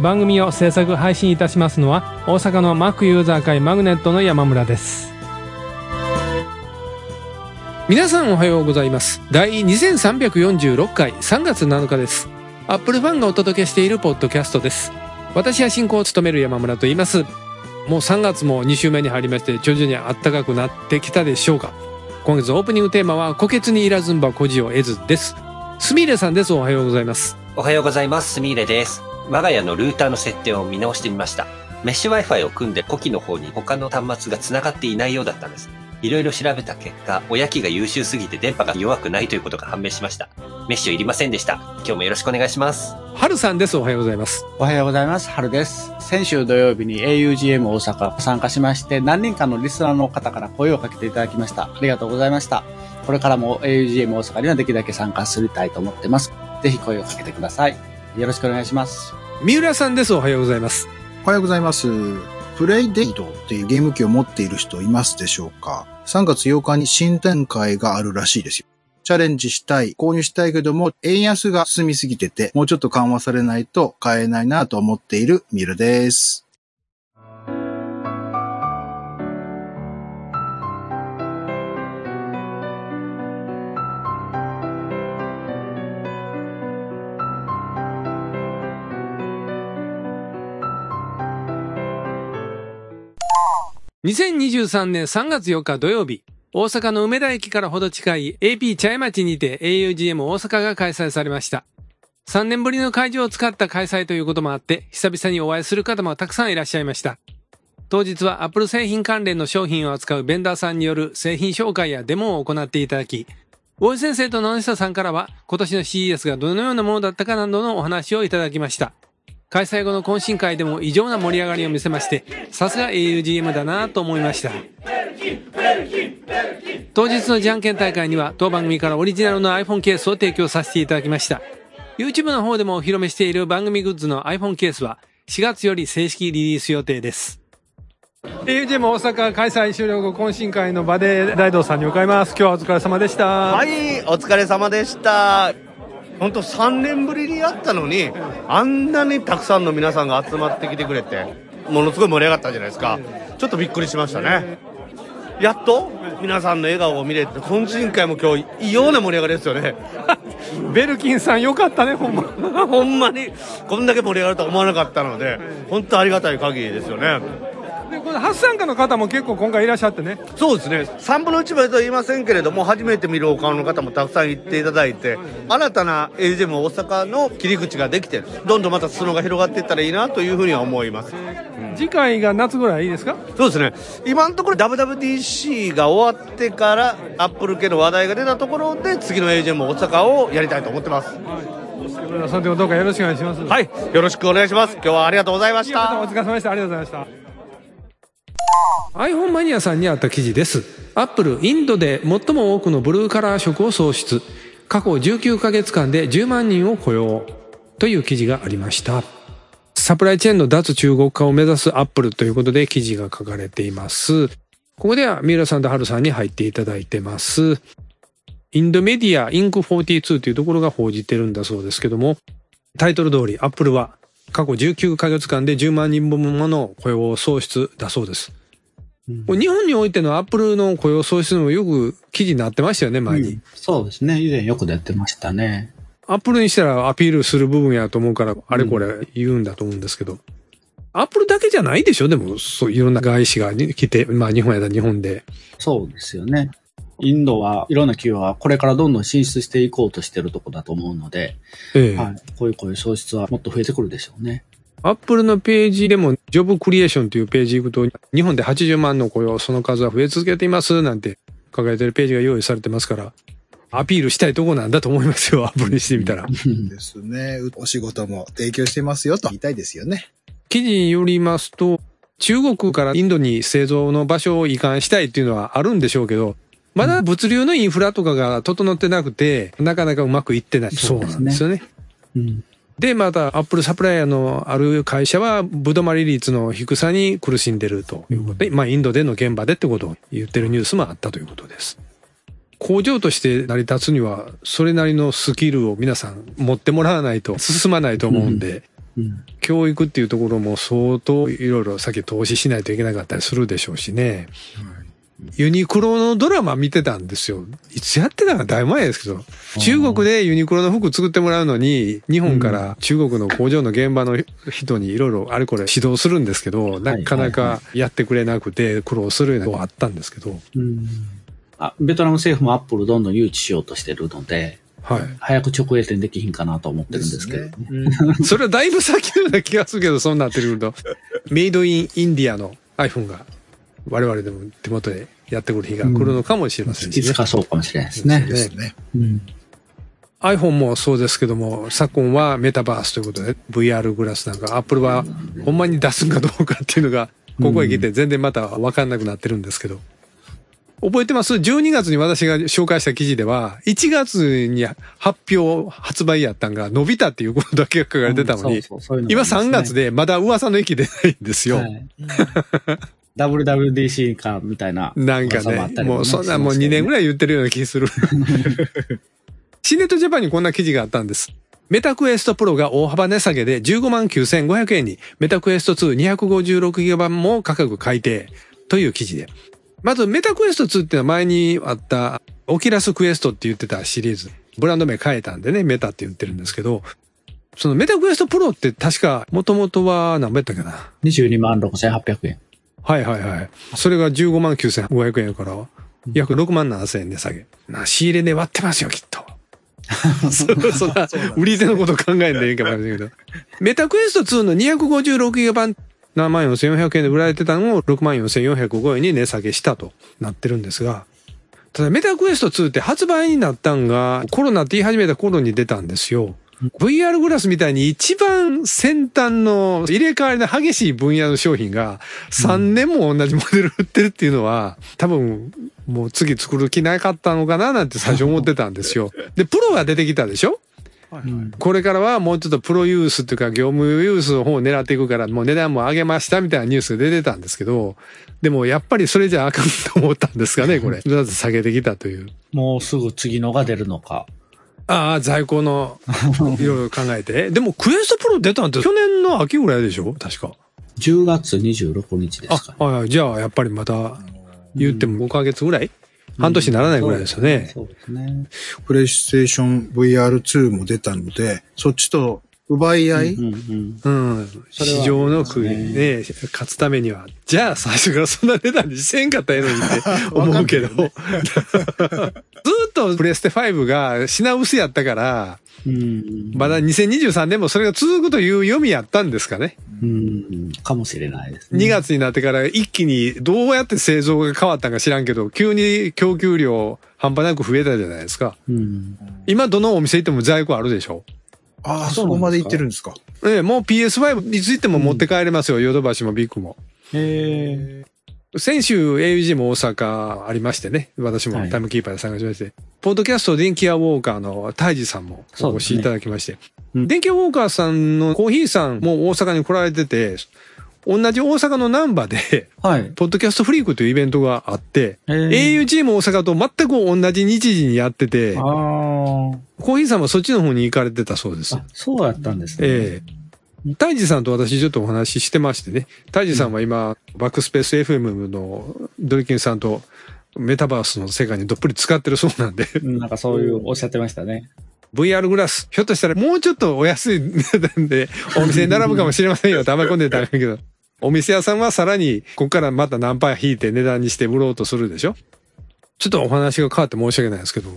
番組を制作配信いたしますのは大阪の Mac ユーザー会マグネットの山村です。皆さんおはようございます。第2346回3月7日です。アップルファンがお届けしているポッドキャストです。私は進行を務める山村と言います。もう3月も2週目に入りまして徐々に暖かくなってきたでしょうか。今月オープニングテーマは「虎穴にいらずんば孤児を得ず」です。すみれさんです。おはようございます。おはようございます。すみれです。我が家のルーターの設定を見直してみました。メッシュ Wi-Fi を組んで古希の方に他の端末が繋がっていないようだったんです。いろいろ調べた結果、親機が優秀すぎて電波が弱くないということが判明しました。メッシュいりませんでした。今日もよろしくお願いします。はるさんです。おはようございます。おはようございます。春です。先週土曜日に augm 大阪参加しまして、何人かのリスナーの方から声をかけていただきました。ありがとうございました。これからも augm 大阪にはできるだけ参加するたいと思ってます。ぜひ声をかけてください。よろしくお願いします。三浦さんです。おはようございます。おはようございます。プレイデイトっていうゲーム機を持っている人いますでしょうか ?3 月8日に新展開があるらしいですよ。チャレンジしたい、購入したいけども、円安が進みすぎてて、もうちょっと緩和されないと買えないなと思っているミルです。2023年3月4日土曜日、大阪の梅田駅からほど近い AP 茶屋町にて augm 大阪が開催されました。3年ぶりの会場を使った開催ということもあって、久々にお会いする方もたくさんいらっしゃいました。当日は Apple 製品関連の商品を扱うベンダーさんによる製品紹介やデモを行っていただき、大井先生と野下さんからは今年の CES がどのようなものだったかなどのお話をいただきました。開催後の懇親会でも異常な盛り上がりを見せまして、さすが augm だなと思いました。当日のじゃんけん大会には当番組からオリジナルの iPhone ケースを提供させていただきました。YouTube の方でもお披露目している番組グッズの iPhone ケースは4月より正式リリース予定です。augm 大阪開催終了後懇親会の場で大道さんに伺います。今日はお疲れ様でした。はい、お疲れ様でした。本当3年ぶりにやったのに、あんなにたくさんの皆さんが集まってきてくれて、ものすごい盛り上がったじゃないですか。ちょっとびっくりしましたね。やっと皆さんの笑顔を見れて、懇親会も今日異様な盛り上がりですよね。ベルキンさんよかったね、ほんま。ほんまに、こんだけ盛り上がるとは思わなかったので、本当ありがたい限りですよね。で、この初参加の方も結構今回いらっしゃってね。そうですね。3分の1までとは言いませんけれども初めて見るお顔の方もたくさん行っていただいて新たな AGM 大阪の切り口ができてどんどんまた裾野が広がっていったらいいなというふうには思います。次回が夏ぐらいいいですか？そうですね。今のところ WWDC が終わってからアップル系の話題が出たところで次の AGM 大阪をやりたいと思ってます。その点どうかよろしくお願いします。はい。よろしくお願いします。今日はありがとうございましいやおた疲れ様でした。ありがとうございました。iPhone マニアさんにあった記事です。Apple、インドで最も多くのブルーカラー色を創出。過去19ヶ月間で10万人を雇用。という記事がありました。サプライチェーンの脱中国化を目指す Apple ということで記事が書かれています。ここでは三浦さんと春さんに入っていただいてます。インドメディアインク42というところが報じてるんだそうですけども、タイトル通り Apple は過去19ヶ月間で10万人分もの雇用創出だそうです。これ日本においてのアップルの雇用創出もよく記事になってましたよね、前に。そうですね。以前よく出てましたね。アップルにしたらアピールする部分やと思うから、あれこれ言うんだと思うんですけど。アップルだけじゃないでしょ？でも、そう、いろんな外資が来て、まあ日本やったら日本で。そうですよね。インドはいろんな企業はこれからどんどん進出していこうとしてるとこだと思うので、ええはい。こういうこういう創出はもっと増えてくるでしょうね。アップルのページでも、ジョブクリエーションというページ行くと、日本で80万の雇用、その数は増え続けています、なんて書かれてるページが用意されてますから、アピールしたいとこなんだと思いますよ、アップルにしてみたら。ですね。お仕事も提供してますよと言いたいですよね。記事によりますと、中国からインドに製造の場所を移管したいっていうのはあるんでしょうけど、まだ物流のインフラとかが整ってなくて、なかなかうまくいってない。そうなんですよね。うん。で、また、アップルサプライヤーのある会社は、ぶどまり率の低さに苦しんでるということで、まあ、インドでの現場でってことを言ってるニュースもあったということです。工場として成り立つには、それなりのスキルを皆さん持ってもらわないと進まないと思うんで、うん。教育っていうところも相当いろいろ先投資しないといけなかったりするでしょうしね。ユニクロのドラマ見てたんですよ。いつやってたかだいぶ前ですけど。中国でユニクロの服作ってもらうのに、日本から中国の工場の現場の人にいろいろあれこれ指導するんですけど、なかなかやってくれなくて苦労するようなことがあったんですけど。うん。あ、ベトナム政府もアップルどんどん誘致しようとしてるので、はい。早く直営店できひんかなと思ってるんですけどね。それはだいぶ先のような気がするけど、そうなってくると。メイドインインディアの iPhone が我々でも手元でやってくる日が来るのかもしれませんしねいつ。かそうかもしれないですね。ですね。うん。iPhone もそうですけども、昨今はメタバースということで、VR グラスなんか、Apple はほんまに出すんかどうかっていうのが、ここへ来て全然また分かんなくなってるんですけど。覚えてます ?12 月に私が紹介した記事では、1月に発表、発売やったんが伸びたっていうことだけが書かれてたのに、今があり3ますね月でまだ噂の域出ないんですよ。はい WWDC かみたいな。なんかね、もうそんなもう2年ぐらい。言ってるような気する。CNET Japan にこんな記事があったんです。メタクエストプロが大幅値下げで15万9500円に、メタクエスト 2 256GB 版も価格改定という記事で。まずメタクエスト2っていうのは前にあったオキュラスクエストって言ってたシリーズ。ブランド名変えたんでね、メタって言ってるんですけど、そのメタクエストプロって確か元々はなんぼやったっけな？22万6800円。はいはいはい。それが15万9500円やから、約6万7000円値下げ。な、仕入れ値割ってますよ、きっと。そそんな、売り手のこと考えんでいいかもしれないけど。メタクエスト2の256ギガ版、7万4400円で売られてたのを6万4405円に値下げしたとなってるんですが、ただメタクエスト2って発売になったんがコロナって言い始めた頃に出たんですよ。VR グラスみたいに一番先端の入れ替わりの激しい分野の商品が3年も同じモデル売ってるっていうのは多分もう次作る気なかったのかななんて最初思ってたんですよ。で、プロが出てきたでしょ？うんこれからはもうちょっとプロユースっていうか業務ユースの方を狙っていくからもう値段も上げましたみたいなニュースが出てたんですけど、でもやっぱりそれじゃあかんと思ったんですかね、これ。まず下げてきたという。もうすぐ次のが出るのか。ああ、在庫の、いろいろ考えて。でもクエストプロ出たんって去年の秋ぐらいでしょ？確か。10月26日ですか、あ、はい、じゃあやっぱりまた言っても5ヶ月ぐらい？半年にならないぐらいですよね。そうですね。プレイステーション VR2 も出たので、そっちと奪い合い、うんうん。うん。市場の国にね、勝つためには、じゃあ最初からそんな値段にせんかったらええのにって 思うけど、ずーっとプレステ5が品薄やったから、うん。まだ2023年もそれが続くという読みやったんですかね。うん。かもしれないですね。2月になってから一気にどうやって製造が変わったんか知らんけど、急に供給量半端なく増えたじゃないですか。うん。今どのお店行っても在庫あるでしょああ、そこまで行ってるんですか？ええ、もう PS5 いつ行っても持って帰れますよ。ヨドバシもビッグも。へ先週 AUG も大阪ありましてね。私もはいタイムキーパーで参加しまして。ポッドキャスト電気屋ウォーカーのタイジさんもお越しいただきまして。うん電気屋ウォーカーさんのコーヒーさんも大阪に来られてて、同じ大阪の難波で、はい。ポッドキャストフリークというイベントがあって、AUG も大阪と全く同じ日時にやってて、あコーヒーさんもそっちの方に行かれてたそうですあ。。そうやったんですね。ええタイジさんと私ちょっとお話ししてましてね。タイジさんは今、バックスペース FM のドリキンさんとメタバースの世界にどっぷり使ってるそうなんで、うんなんかそういうおっしゃってましたね。VR グラス、ひょっとしたらもうちょっとお安い値段でお店に並ぶかもしれませんよって甘い込んでたらいいけど、お店屋さんはさらにここからまた何パー引いて値段にして売ろうとするでしょちょっとお話が変わって申し訳ないですけど、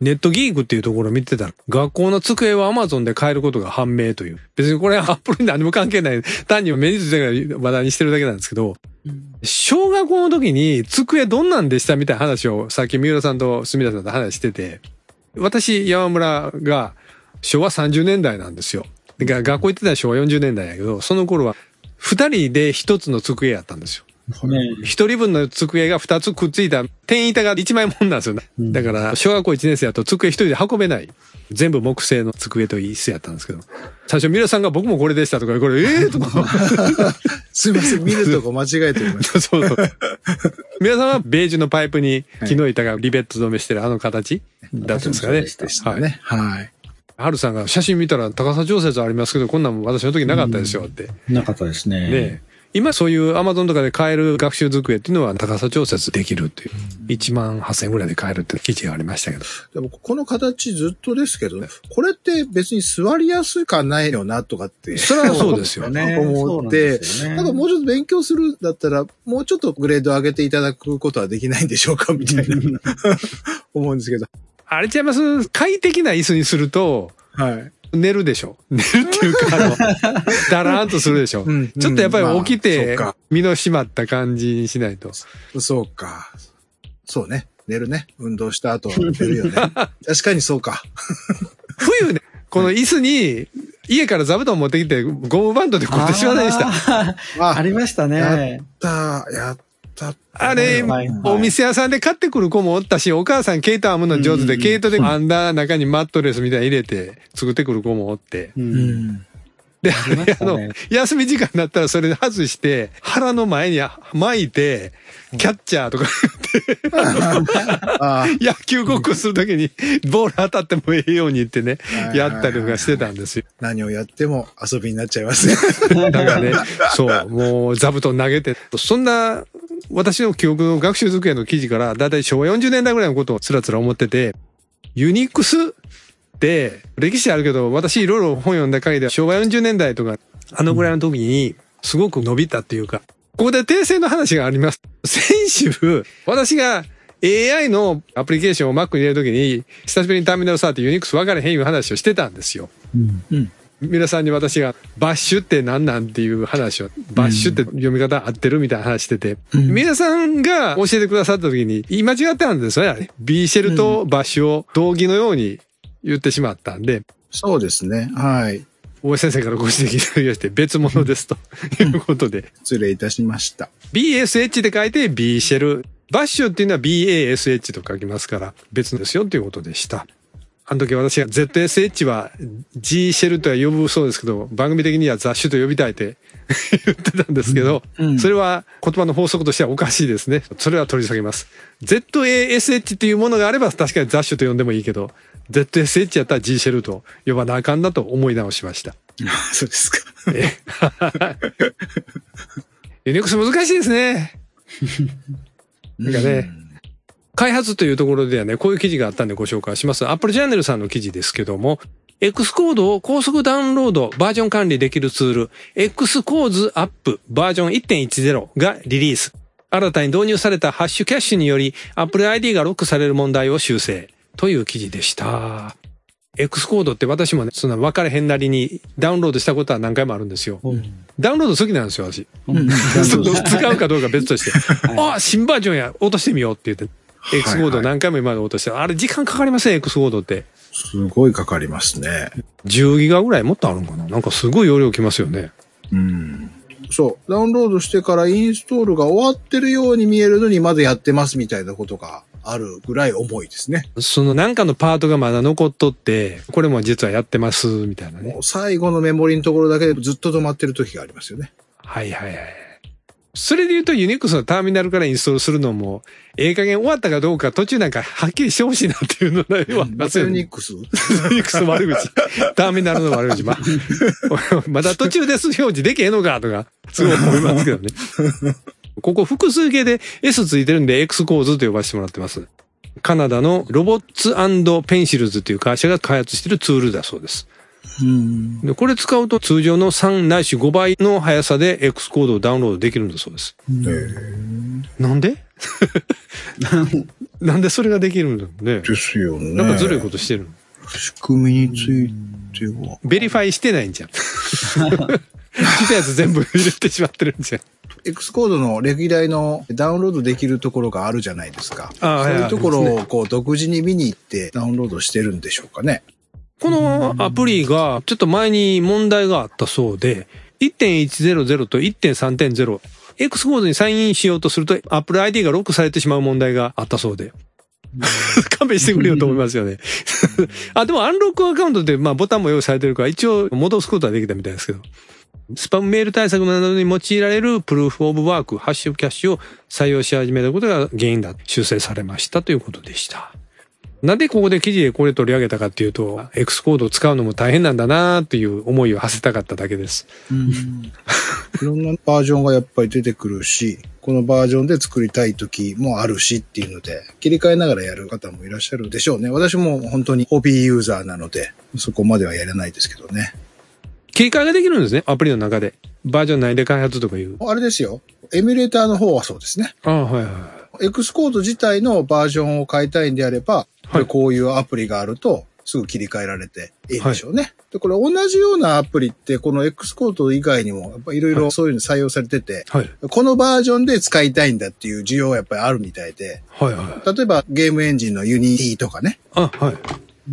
ネットギークっていうところを見てたら、学校の机は Amazon で買えることが判明という。別にこれはアップルに何も関係ない。単に目についてから話題にしてるだけなんですけど、小学校の時に机どんなんでしたみたいな話をさっき三浦さんと住田さんと話してて、私、山村が昭和30年代なんですよ。学校行ってたら昭和40年代やけど、その頃は二人で一つの机やったんですよ。ね一人分の机が二つくっついた、天板が一枚もんなんですよね。うんだから、小学校一年生だと机一人で運べない。全部木製の机と椅子やったんですけど。最初、皆さんが僕もこれでしたとか、これ、ええー、とか。すいません、見るとこ間違えてました。そうそう。皆さんはベージュのパイプに木の板がリベット止めしてるあの形だったんですかね。でしたでしたね。はい。ハルさんが写真見たら高さ調節ありますけど、こんなん私の時なかったですよって。なかったですね。ね今そういうアマゾンとかで買える学習机っていうのは高さ調節できるっていう。1万8000円ぐらいで買えるって記事がありましたけど。でも、この形ずっとですけどね、これって別に座りやすかないよなとかって。それはそうですよ。ね 思って、そうなんですよねなんかもうちょっと勉強するんだったら、もうちょっとグレード上げていただくことはできないんでしょうかみたいな 思うんですけど。あれちゃいます？快適な椅子にすると、はい。寝るでしょ。寝るっていうか、あの、だらーんとするでしょ。うんちょっとやっぱり起きて身の締まった感じにしないと。そうか。そうね。寝るね。運動した後は寝るよね。確かにそうか。冬ね、この椅子に、家から座布団持ってきて、ゴムバンドでこうやってしませんでした？あーありましたね。やった、やった。あれ、はいお店屋さんで買ってくる子もおったし、お母さん毛糸編むの上手で、うん毛糸で編んだ中にマットレスみたいに入れて作ってくる子もおって。で、あれ、あの休み時間になったらそれで外して、腹の前に巻いて、キャッチャーとか あ野球ごっこするときに、ボール当たってもええようにってねは、いやったりとかしてたんですよ。何をやっても遊びになっちゃいますね。だからね、そう、もう座布団投げて、そんな、私の記憶の学習机の記事から、だいたい昭和40年代ぐらいのことをつらつら思ってて、ユニックスって、歴史あるけど、私いろいろ本読んだ限りでは、昭和40年代とか、あのぐらいの時に、すごく伸びたっていうか、ここで訂正の話があります。先週、私が AI のアプリケーションを Mac に入れるときに、久しぶりにターミナル触ってユニックス分かれへんいう話をしてたんですよ。うん皆さんに私がバッシュって何なんっていう話を、バッシュって読み方合ってるみたいな話してて、皆さんが教えてくださった時に言い間違ってたんですよね、あれ。B シェルとバッシュを同義のように言ってしまったんで、そうですね。はい。大江先生からご指摘いただきまして別物ですということで、失礼いたしました。BSH で書いて B シェル。バッシュっていうのは BASH と書きますから別ですよということでした。あの時私が ZSH は G シェルとは呼ぶそうですけど、番組的には雑種と呼びたいって 言ってたんですけど、うんそれは言葉の法則としてはおかしいですね。それは取り下げます。ZASH っていうものがあれば確かに雑種と呼んでもいいけど、ZSH やったら G シェルと呼ばなあかんなと思い直しました。そうですか。ユニックス難しいですね。なんかね、開発というところではね、こういう記事があったんでご紹介します。Apple チャンネルさんの記事ですけども、X コードを高速ダウンロード、バージョン管理できるツール、X コーズアップバージョン1.10がリリース。新たに導入されたハッシュキャッシュにより、Apple ID がロックされる問題を修正。という記事でした。X コードって私もね、そんな分かれへんなりにダウンロードしたことは何回もあるんですよ。ダウンロード好きなんですよ、私。その使うかどうか別として。あ、新バージョンや、落としてみようって言って。X コード何回も今まで落として、あれ時間かかりません、X コードって。すごいかかりますね。10ギガぐらいもっとあるんかななんかすごい容量きますよね。うん。そう。ダウンロードしてからインストールが終わってるように見えるのにまだやってますみたいなことがあるぐらい重いですね。そのなんかのパートがまだ残っとって、これも実はやってます、みたいなねもう。最後のメモリのところだけでずっと止まってる時がありますよね。はいはいはい。それで言うとユニックスのターミナルからインストールするのも、ええ加減終わったかどうか途中なんかはっきりしてほしいなっていうのがありま。ユニックスユニックスの悪口。ターミナルの悪口。まあ、まだ途中です表示できへんのかとか、すごい思いますけどね。ここ複数形で S ついてるんで X 構図と呼ばせてもらってます。カナダのロボッツペンシルズという会社が開発しているツールだそうです。うん。でこれ使うと通常の3ないし5倍の速さで X コードをダウンロードできるんだそうです。なんで？なんでそれができるんだろうね。ですよね。なんかずるいことしてるの？仕組みについては。ベリファイしてないんじゃん。来たやつ全部入れてしまってるんじゃん。X コードの歴代のダウンロードできるところがあるじゃないですか。あそういうところをこう独自に見に行ってダウンロードしてるんでしょうかね。このアプリがちょっと前に問題があったそうで、1.100と1.3.0、X コードにサインインしようとすると Apple ID がロックされてしまう問題があったそうで。勘弁してくれよと思いますよね。あ、でもアンロックアカウントってまあボタンも用意されてるから一応戻すことはできたみたいですけど。スパムメール対策などに用いられるプルーフオブワーク、ハッシュキャッシュを採用し始めたことが原因だ。修正されましたということでした。なんでここで記事でこれ取り上げたかっていうと、X コードを使うのも大変なんだなっていう思いを馳せたかっただけです。いろんなバージョンがやっぱり出てくるし、このバージョンで作りたい時もあるしっていうので、切り替えながらやる方もいらっしゃるでしょうね。私も本当にホビーユーザーなので、そこまではやれないですけどね。切り替えができるんですね、アプリの中で。バージョン内で開発とかいう。あれですよ。エミュレーターの方はそうですね。ああ、はいはい。X コード自体のバージョンを変えたいんであれば、はいこういうアプリがあると、すぐ切り替えられていいでしょうね。で、これ同じようなアプリって、この X コード以外にも、やっぱいろいろそういうの採用されてて、はい。このバージョンで使いたいんだっていう需要はやっぱりあるみたいで、はいはい。例えばゲームエンジンのユニティとかね、あ、はい。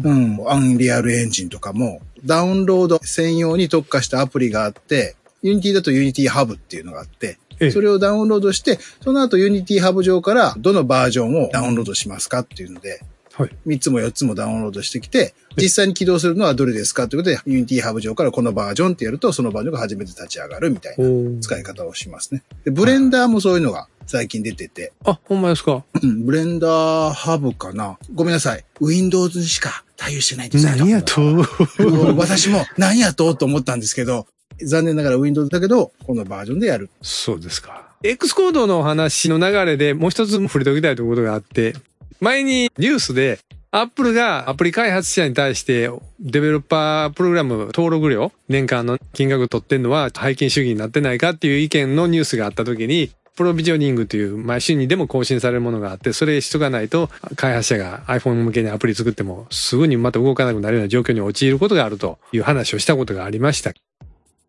うん、アンリアルエンジンとかも、ダウンロード専用に特化したアプリがあって、ユニティだとユニティハブっていうのがあって、ええそれをダウンロードして、その後ユニティハブ上からどのバージョンをダウンロードしますかっていうので、はい。3つも4つもダウンロードしてきて、実際に起動するのはどれですかということで、ユニティハブ上からこのバージョンってやると、そのバージョンが初めて立ち上がるみたいなお使い方をしますね。で、ブレンダーもそういうのが最近出てて、あ、ほんまですか？うんブレンダーハブかなごめんなさい。Windows にしか対応してないんです何やと？うん私も何やと？と思ったんですけど、残念ながら Windows だけど、このバージョンでやる。そうですか。X コードのお話の流れでもう一つ触れておきたいということがあって、前にニュースで、アップルがアプリ開発者に対してデベロッパープログラム登録料年間の金額取ってんのは背金主義になってないかっていう意見のニュースがあった時にプロビジョニングという毎週にでも更新されるものがあってそれしとかないと開発者が iPhone 向けにアプリ作ってもすぐにまた動かなくなるような状況に陥ることがあるという話をしたことがありました。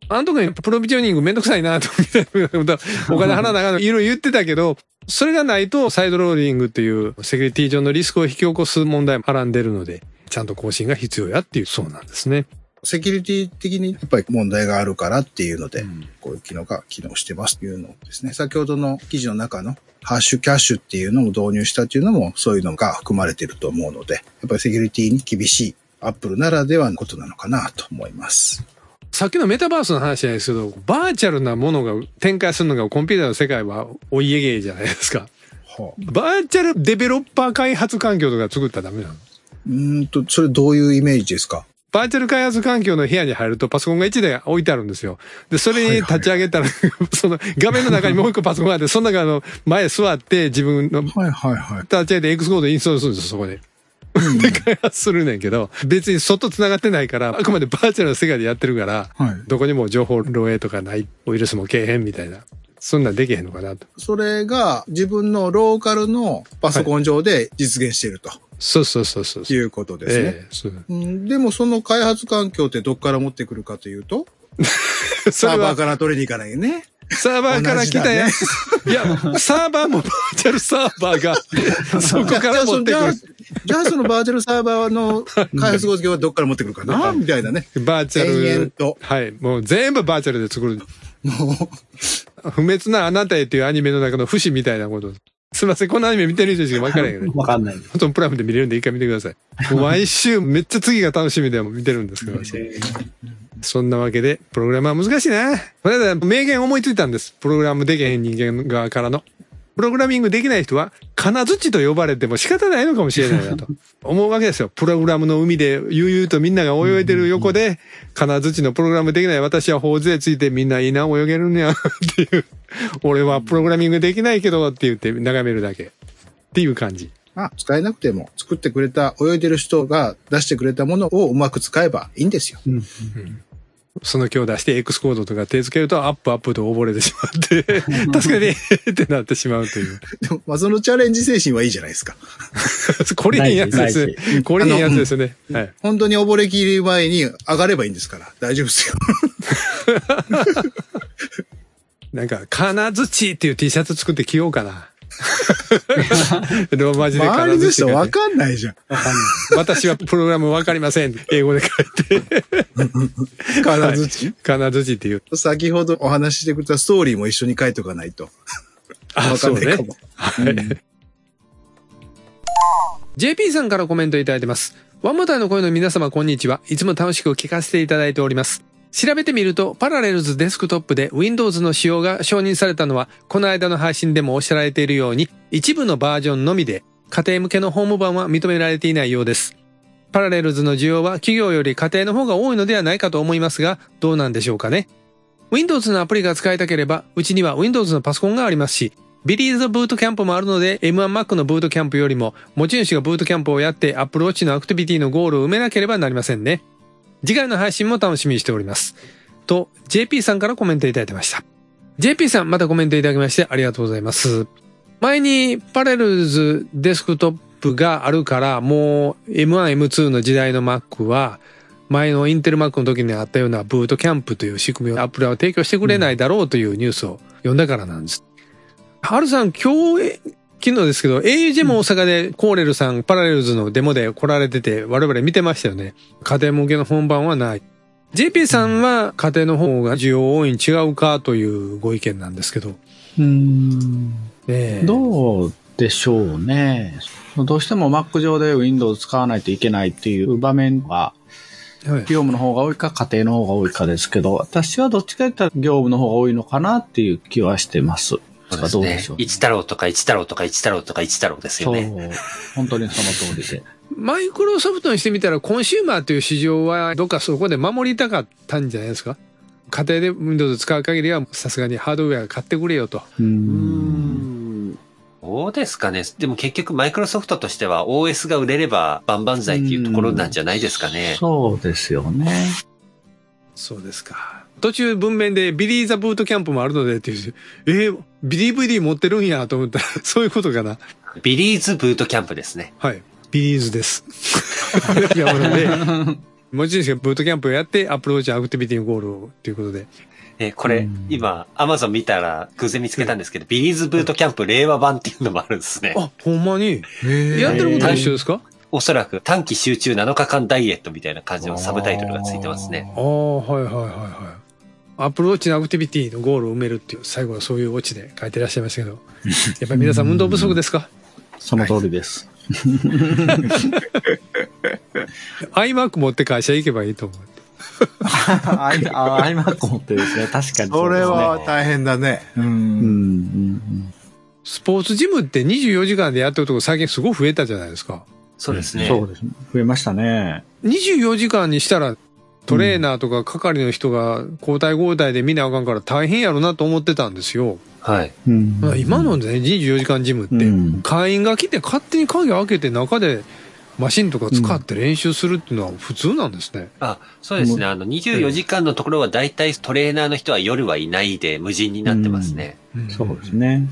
あの時にプロビジョニングめんどくさいなとみたいなことお金払わなあかんのいろいろ言ってたけど、それがないとサイドローディングっていうセキュリティ上のリスクを引き起こす問題もはらんでるので、ちゃんと更新が必要やっていうそうなんですね。セキュリティ的にやっぱり問題があるからっていうので、こういう機能が機能してますっていうのですね。先ほどの記事の中のハッシュキャッシュっていうのを導入したっていうのもそういうのが含まれていると思うので、やっぱりセキュリティに厳しいアップルならではのことなのかなと思います。さっきのメタバースの話じゃないですけど、バーチャルなものが展開するのがコンピューターの世界はお家芸じゃないですか。はあ、バーチャルデベロッパー開発環境とか作ったらダメなの？うーんと、それどういうイメージですか？バーチャル開発環境の部屋に入るとパソコンが1台置いてあるんですよ。で、それに立ち上げたら、その画面の中にもう一個パソコンがあって、その中の前座って自分のはいはいはい。立ち上げて X コードインストールするんですよ、そこで。で、開発するねんけど、別に外繋がってないから、あくまでバーチャルの世界でやってるから、はい。どこにも情報漏洩とかない、ウイルスもけえへんみたいな。そんなんできへんのかなと。それが自分のローカルのパソコン上で実現しているとそうそうそうそう。いうことですね。ええそううんでもその開発環境ってどっから持ってくるかというと、サーバーから取りに行かないよね。サーバーから来たやつ。いや、サーバーもバーチャルサーバーが、そこから持ってくる。じゃあそのバーチャルサーバーの開発工程はどっから持ってくるかな？みたいなね。バーチャル。はい。もう全部バーチャルで作る。も不滅なあなたへっていうアニメの中の不死みたいなこと。すいません、このアニメ見てる人しか分からへんけど、わかんない。本当にプライムで見れるんで一回見てください。もう毎週めっちゃ次が楽しみで見てるんですけど、そんなわけで、プログラムは難しいな。この間、名言思いついたんです。プログラムできへん人間側からの。プログラミングできない人は、金槌と呼ばれても仕方ないのかもしれないなと。思うわけですよ。プログラムの海で悠々とみんなが泳いでる横で、金槌のプログラムできない私は頬杖ついてみんないいな泳げるんやっていう。俺はプログラミングできないけどって言って眺めるだけ。っていう感じ。う、まあ、使えなくても作ってくれた、泳いでる人が出してくれたものをうまく使えばいいんですよ。その気を出して X コードとか手付けるとアップアップと溺れてしまって、助けてってなってしまうという。でも、まあ、そのチャレンジ精神はいいじゃないですか。これいいやつですね。これいいやつですね。はい。本当に溺れきる前に上がればいいんですから、大丈夫ですよ。なんか、金槌っていう T シャツ作って着ようかな。ローマ字で周りの人わかんないじゃん。私はプログラムわかりません。英語で書いて。金槌、金槌っていう。先ほどお話ししてくれたストーリーも一緒に書いとかないと。あ、わかそうねんないか。も。はい JP さんからコメントいただいてます。ワンモタイの声の皆様こんにちは。いつも楽しく聞かせていただいております。調べてみると、パラレルズデスクトップで Windows の使用が承認されたのは、この間の配信でもおっしゃられているように、一部のバージョンのみで、家庭向けのホーム版は認められていないようです。パラレルズの需要は企業より家庭の方が多いのではないかと思いますが、どうなんでしょうかね。Windows のアプリが使いたければ、うちには Windows のパソコンがありますし、ビリーズブートキャンプもあるので、M1Mac のブートキャンプよりも、持ち主がブートキャンプをやって Apple Watch のアクティビティのゴールを埋めなければなりませんね。次回の配信も楽しみにしております。と、JP さんからコメントいただいてました。JP さん、またコメントいただきましてありがとうございます。前にパラレルズデスクトップがあるから、もう M1、M2 の時代の Mac は、前のインテル Mac の時にあったようなブートキャンプという仕組みを Apple は提供してくれないだろうというニュースを読んだからなんです。ハルさん、今日、昨日ですけど、AUG も大阪でコーレルさん、パラレルズのデモで来られてて、我々見てましたよね。家庭向けの本番はない。JP さんは家庭の方が需要多いに違うかというご意見なんですけど。うん。ねえどうでしょうね。どうしても Mac 上で Windows 使わないといけないっていう場面は、はい業務の方が多いか家庭の方が多いかですけど、私はどっちかと言ったら業務の方が多いのかなっていう気はしてます。そうですねどうでしょう。一太郎とか一太郎とか一太郎とか一太郎ですよそうね。。本当にその通りで。マイクロソフトにしてみたら、コンシューマーという市場は、どっかそこで守りたかったんじゃないですか？家庭で Windows 使う限りは、さすがにハードウェア買ってくれよと。う。うんん。どうですかね。でも結局マイクロソフトとしては OS が売れれば万々歳っていうところなんじゃないですかね。そうですよね。そうですか。途中文面でビリーザブートキャンプもあるのでっていう、えー、DVD 持ってるんやと思ったら、そういうことかな。ビリーズブートキャンプですね。はい。ビリーズです。いや、なので、持ち主がブートキャンプをやって、 Apple Watch アクティビティのゴールを、ということで。えーこれ、うん今、アマゾン見たら偶然見つけたんですけど、ビリーズブートキャンプ令和版っていうのもあるんですね。あ、ほんまにやってることは一緒ですかおそらく短期集中7日間ダイエットみたいな感じのサブタイトルがついてますね。ああ、はいはいはいはい。 Apple Watch のアクティビティのゴールを埋めるっていう、最後はそういうオチで書いてらっしゃいましたけど。やっぱり皆さん運動不足ですか？その通りです。?iMac 持って会社行けばいいと思う。アイあ iMac 持ってですね。確かにそね。れは大変だね。う。うんんうんスポーツジムって24時間でやってるとこ最近すごい増えたじゃないですか。うん。そうですね。そうですね。増えましたね。24時間にしたら、トレーナーとか係の人が交代交代で見なあかんから大変やろなと思ってたんですよ。はい。うん今のね、24時間ジムって、うん会員が来て勝手に鍵開けて中でマシンとか使って練習するっていうのは普通なんですね。あ、そうですね。あの、24時間のところは大体トレーナーの人は夜はいないで無人になってますね。そうですね。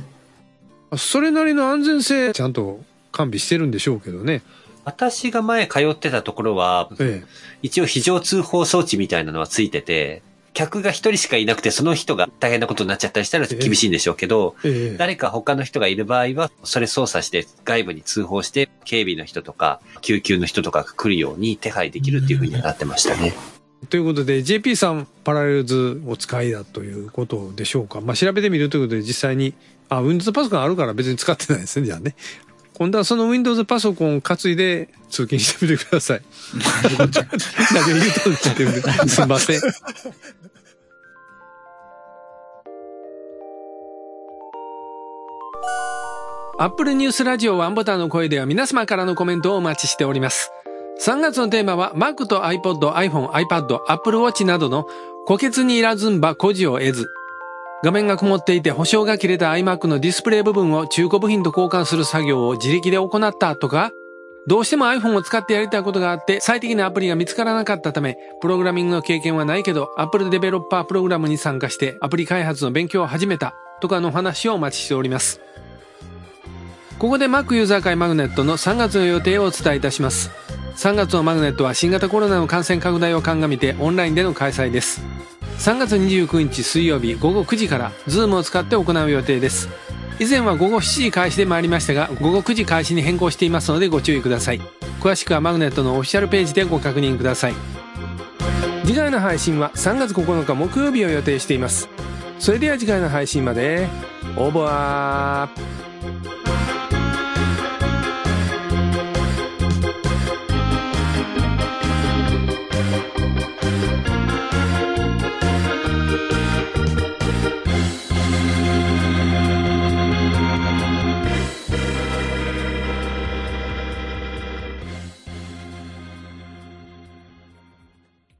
それなりの安全性ちゃんと完備してるんでしょうけどね。私が前通ってたところは、え一応非常通報装置みたいなのはついてて、客が一人しかいなくてその人が大変なことになっちゃったりしたら厳しいんでしょうけど、え。ええ。誰か他の人がいる場合は、それ操作して外部に通報して、警備の人とか、救急の人とかが来るように手配できるっていう風にはなってましたね。ということで JP さんパラレルズお使いだということでしょうか。まあ調べてみるということで実際に、あ、Windows パソコンあるから別に使ってないですね、じゃあね。今度はその Windows パソコンを担いで通勤してみてください。何を言うとんってすいません。アップルニュースラジオワンボタンの声では皆様からのコメントをお待ちしております。3月のテーマは Mac と iPod、iPhone、iPad、Apple Watch などの虎穴にいらずんば孤児を得ず。画面が曇っていて保証が切れた iMac のディスプレイ部分を中古部品と交換する作業を自力で行ったとか、どうしても iPhone を使ってやりたいことがあって最適なアプリが見つからなかったため、プログラミングの経験はないけど Apple デベロッパープログラムに参加してアプリ開発の勉強を始めたとかの話をお待ちしております。ここで Mac ユーザー会マグネットの3月の予定をお伝えいたします。3月のマグネットは新型コロナの感染拡大を鑑みてオンラインでの開催です。3月29日水曜日午後9時から Zoom を使って行う予定です。以前は午後7時開始で参りましたが午後9時開始に変更していますのでご注意ください。詳しくはマグネットのオフィシャルページでご確認ください。次回の配信は3月9日木曜日を予定しています。それでは次回の配信までオーバー。